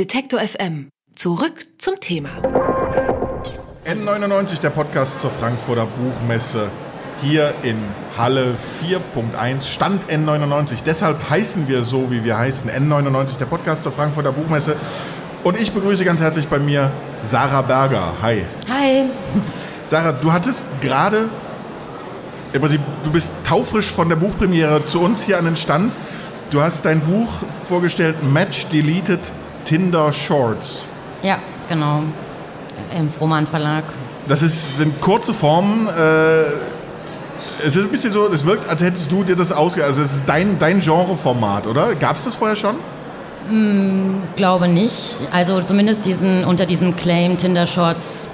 Detektor FM. Zurück zum Thema. N99, der Podcast zur Frankfurter Buchmesse. Hier in Halle 4.1, Stand N99. Deshalb heißen wir so, wie wir heißen. N99, der Podcast zur Frankfurter Buchmesse. Und ich begrüße ganz herzlich bei mir Sarah Berger. Hi. Hi. Sarah, du hattest gerade, im Prinzip, du bist taufrisch von der Buchpremiere zu uns hier an den Stand. Du hast dein Buch vorgestellt, Match Deleted Tinder Shorts. Ja, genau. Im Frohmann Verlag. Das ist, sind kurze Formen. Äh, es ist ein bisschen so, es wirkt, als hättest du dir das ausge... Also es ist dein, dein Genreformat, oder? Gab es das vorher schon? Hm, glaube nicht. Also zumindest diesen, unter diesem Claim Tinder Shorts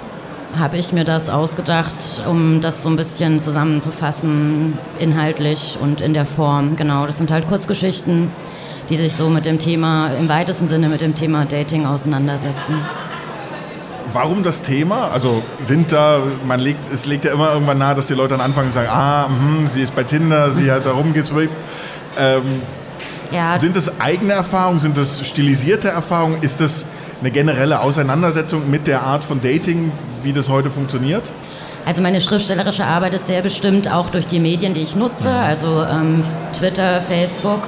habe ich mir das ausgedacht, um das so ein bisschen zusammenzufassen, inhaltlich und in der Form. Genau, das sind halt Kurzgeschichten, die sich so mit dem Thema, im weitesten Sinne mit dem Thema Dating auseinandersetzen. Warum das Thema? Also sind da, man legt, es legt ja immer irgendwann nahe, dass die Leute dann anfangen und sagen, ah, mh, sie ist bei Tinder, sie hat da rumgeswiped. Ähm, ja. Sind das eigene Erfahrungen, sind das stilisierte Erfahrungen? Ist das eine generelle Auseinandersetzung mit der Art von Dating, wie das heute funktioniert? Also meine schriftstellerische Arbeit ist sehr bestimmt auch durch die Medien, die ich nutze, mhm. also ähm, Twitter, Facebook.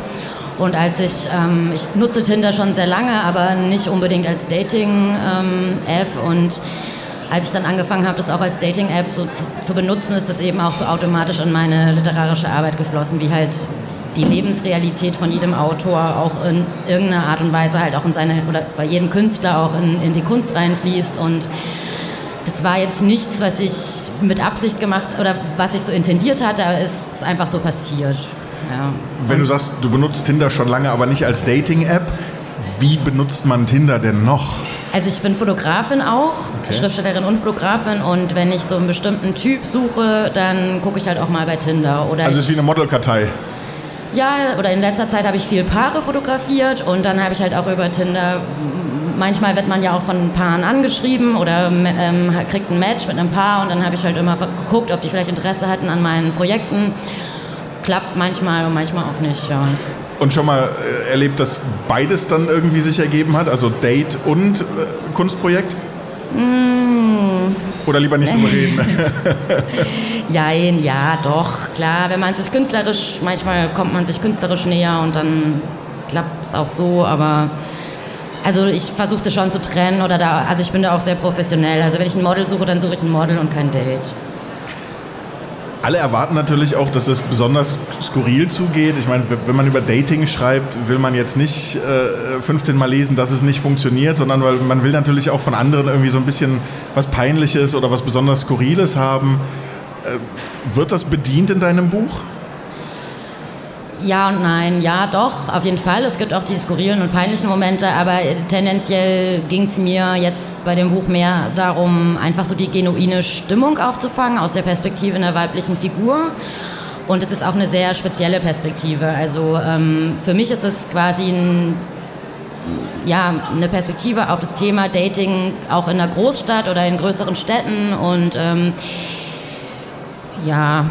Und als ich, ähm, ich nutze Tinder schon sehr lange, aber nicht unbedingt als Dating-App. Ähm, und als ich dann angefangen habe, das auch als Dating-App so zu, zu, benutzen, ist das eben auch so automatisch in meine literarische Arbeit geflossen, wie halt die Lebensrealität von jedem Autor auch in irgendeiner Art und Weise halt auch in seine, oder bei jedem Künstler auch in, in die Kunst reinfließt. Und das war jetzt nichts, was ich mit Absicht gemacht oder was ich so intendiert hatte, aber es ist einfach so passiert. Ja. Wenn du sagst, du benutzt Tinder schon lange, aber nicht als Dating-App, wie benutzt man Tinder denn noch? Also ich bin Fotografin auch, okay. Schriftstellerin und Fotografin und wenn ich so einen bestimmten Typ suche, dann gucke ich halt auch mal bei Tinder. Oder also es ist wie eine Modelkartei. Ja, oder in letzter Zeit habe ich viel Paare fotografiert und dann habe ich halt auch über Tinder, manchmal wird man ja auch von Paaren angeschrieben oder ähm, kriegt ein Match mit einem Paar und dann habe ich halt immer geguckt, ob die vielleicht Interesse hatten an meinen Projekten klappt manchmal und manchmal auch nicht, ja. Und schon mal äh, erlebt, dass beides dann irgendwie sich ergeben hat, also Date und äh, Kunstprojekt? Mm. Oder lieber nicht drüber reden? Jein, ja, doch, klar. Wenn man sich künstlerisch, manchmal kommt man sich künstlerisch näher und dann klappt es auch so, aber also ich versuchte schon zu trennen oder da, also ich bin da auch sehr professionell. Also wenn ich ein Model suche, dann suche ich ein Model und kein Date alle erwarten natürlich auch, dass es besonders skurril zugeht. Ich meine, wenn man über Dating schreibt, will man jetzt nicht äh, 15 Mal lesen, dass es nicht funktioniert, sondern weil man will natürlich auch von anderen irgendwie so ein bisschen was Peinliches oder was besonders Skurriles haben. Äh, wird das bedient in deinem Buch? Ja und nein, ja doch, auf jeden Fall. Es gibt auch die skurrilen und peinlichen Momente, aber tendenziell ging es mir jetzt bei dem Buch mehr darum, einfach so die genuine Stimmung aufzufangen aus der Perspektive einer weiblichen Figur. Und es ist auch eine sehr spezielle Perspektive. Also ähm, für mich ist es quasi ein, ja, eine Perspektive auf das Thema Dating auch in einer Großstadt oder in größeren Städten und ähm, ja,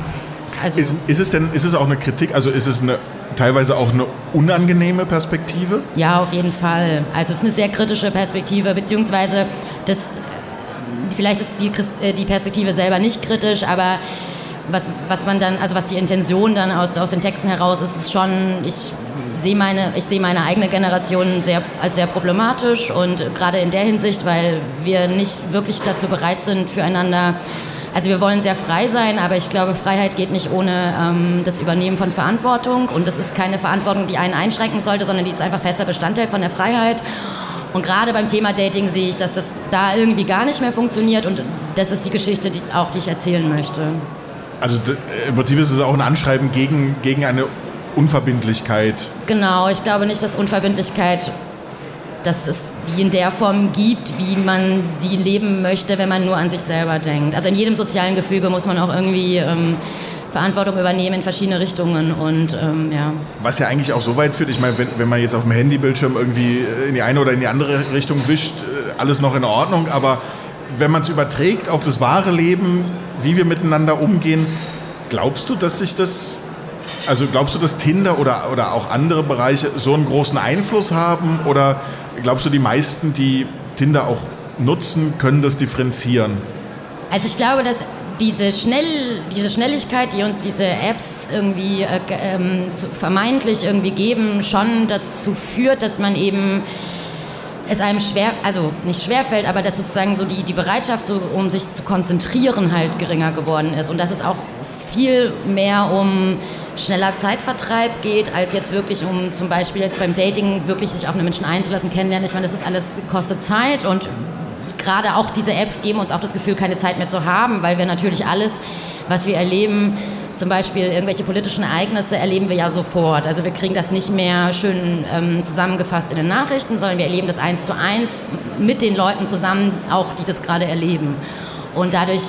also ist, ist, es denn, ist es auch eine Kritik, also ist es eine, teilweise auch eine unangenehme Perspektive? Ja, auf jeden Fall. Also es ist eine sehr kritische Perspektive, beziehungsweise das, vielleicht ist die, äh, die Perspektive selber nicht kritisch, aber was, was man dann, also was die Intention dann aus, aus den Texten heraus ist, ist schon, ich sehe meine, ich sehe meine eigene Generation sehr, als sehr problematisch und gerade in der Hinsicht, weil wir nicht wirklich dazu bereit sind, füreinander also wir wollen sehr frei sein, aber ich glaube, Freiheit geht nicht ohne ähm, das Übernehmen von Verantwortung. Und das ist keine Verantwortung, die einen einschränken sollte, sondern die ist einfach fester Bestandteil von der Freiheit. Und gerade beim Thema Dating sehe ich, dass das da irgendwie gar nicht mehr funktioniert. Und das ist die Geschichte, die, auch die ich erzählen möchte. Also im Prinzip ist es auch ein Anschreiben gegen, gegen eine Unverbindlichkeit. Genau, ich glaube nicht, dass Unverbindlichkeit dass es die in der Form gibt, wie man sie leben möchte, wenn man nur an sich selber denkt. Also in jedem sozialen Gefüge muss man auch irgendwie ähm, Verantwortung übernehmen in verschiedene Richtungen und ähm, ja. Was ja eigentlich auch so weit führt, ich meine, wenn, wenn man jetzt auf dem Handybildschirm irgendwie in die eine oder in die andere Richtung wischt, äh, alles noch in Ordnung, aber wenn man es überträgt auf das wahre Leben, wie wir miteinander umgehen, glaubst du, dass sich das Also glaubst du, dass Tinder oder, oder auch andere Bereiche so einen großen Einfluss haben? Oder glaubst du, die meisten, die Tinder auch nutzen, können das differenzieren? Also ich glaube, dass diese, Schnell, diese Schnelligkeit, die uns diese Apps irgendwie äh, ähm, vermeintlich irgendwie geben, schon dazu führt, dass man eben es einem schwer, also nicht schwer fällt, aber dass sozusagen so die, die Bereitschaft, so, um sich zu konzentrieren, halt geringer geworden ist. Und dass es auch viel mehr um schneller Zeitvertreib geht, als jetzt wirklich um zum Beispiel jetzt beim Dating wirklich sich auf einen Menschen einzulassen, kennenlernen. Ich meine, das ist alles, kostet Zeit und gerade auch diese Apps geben uns auch das Gefühl, keine Zeit mehr zu haben, weil wir natürlich alles, was wir erleben, zum Beispiel irgendwelche politischen Ereignisse erleben wir ja sofort. Also wir kriegen das nicht mehr schön ähm, zusammengefasst in den Nachrichten, sondern wir erleben das eins zu eins mit den Leuten zusammen, auch die das gerade erleben. Und dadurch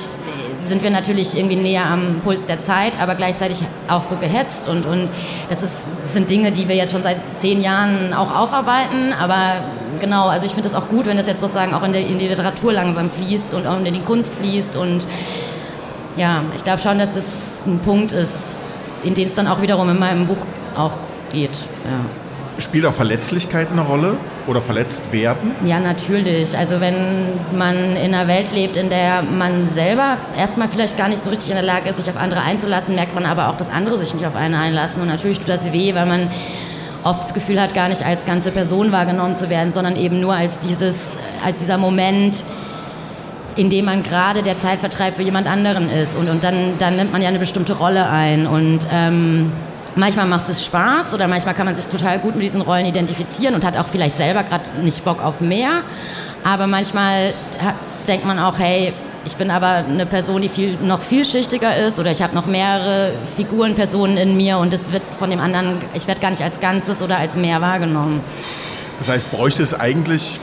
sind wir natürlich irgendwie näher am Puls der Zeit, aber gleichzeitig auch so gehetzt. Und, und das, ist, das sind Dinge, die wir jetzt schon seit zehn Jahren auch aufarbeiten. Aber genau, also ich finde es auch gut, wenn das jetzt sozusagen auch in, der, in die Literatur langsam fließt und auch in die Kunst fließt. Und ja, ich glaube schon, dass das ein Punkt ist, in den es dann auch wiederum in meinem Buch auch geht. Ja. Spielt auch Verletzlichkeit eine Rolle oder verletzt werden? Ja, natürlich. Also wenn man in einer Welt lebt, in der man selber erstmal vielleicht gar nicht so richtig in der Lage ist, sich auf andere einzulassen, merkt man aber auch, dass andere sich nicht auf einen einlassen. Und natürlich tut das weh, weil man oft das Gefühl hat, gar nicht als ganze Person wahrgenommen zu werden, sondern eben nur als, dieses, als dieser Moment, in dem man gerade der Zeitvertreib für jemand anderen ist. Und, und dann, dann nimmt man ja eine bestimmte Rolle ein. Und ähm, manchmal macht es Spaß oder manchmal kann man sich total gut mit diesen Rollen identifizieren und hat auch vielleicht selber gerade nicht Bock auf mehr. Aber manchmal hat, denkt man auch, hey, ich bin aber eine Person, die viel, noch vielschichtiger ist oder ich habe noch mehrere Figuren, Personen in mir und es wird von dem anderen, ich werde gar nicht als Ganzes oder als mehr wahrgenommen. Das heißt, bräuchte es eigentlich,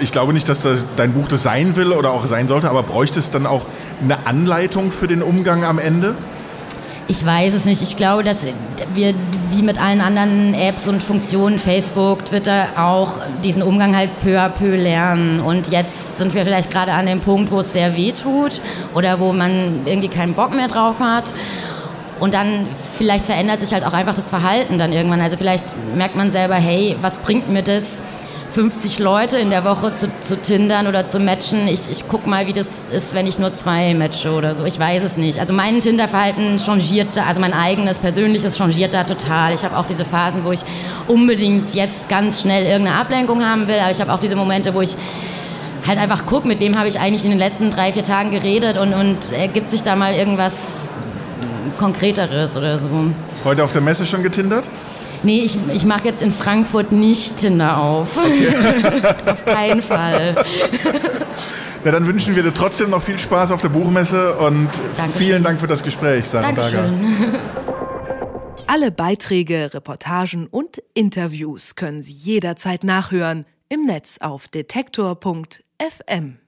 ich glaube nicht, dass das dein Buch das sein will oder auch sein sollte, aber bräuchte es dann auch eine Anleitung für den Umgang am Ende? Ich weiß es nicht. Ich glaube, dass wir wie mit allen anderen Apps und Funktionen, Facebook, Twitter, auch diesen Umgang halt peu à peu lernen. Und jetzt sind wir vielleicht gerade an dem Punkt, wo es sehr weh tut oder wo man irgendwie keinen Bock mehr drauf hat. Und dann vielleicht verändert sich halt auch einfach das Verhalten dann irgendwann. Also vielleicht merkt man selber, hey, was bringt mir das? 50 Leute in der Woche zu, zu tindern oder zu matchen. Ich, ich guck mal, wie das ist, wenn ich nur zwei matche oder so. Ich weiß es nicht. Also mein Tinder-Verhalten changiert also mein eigenes persönliches changiert da total. Ich habe auch diese Phasen, wo ich unbedingt jetzt ganz schnell irgendeine Ablenkung haben will, aber ich habe auch diese Momente, wo ich halt einfach gucke, mit wem habe ich eigentlich in den letzten drei, vier Tagen geredet und, und ergibt sich da mal irgendwas Konkreteres oder so. Heute auf der Messe schon getindert? Nee, ich, ich mache jetzt in Frankfurt nicht Tinder auf. Okay. auf keinen Fall. Na, dann wünschen wir dir trotzdem noch viel Spaß auf der Buchmesse und Dankeschön. vielen Dank für das Gespräch, Sarah Dankeschön. Alle Beiträge, Reportagen und Interviews können Sie jederzeit nachhören im Netz auf detektor.fm.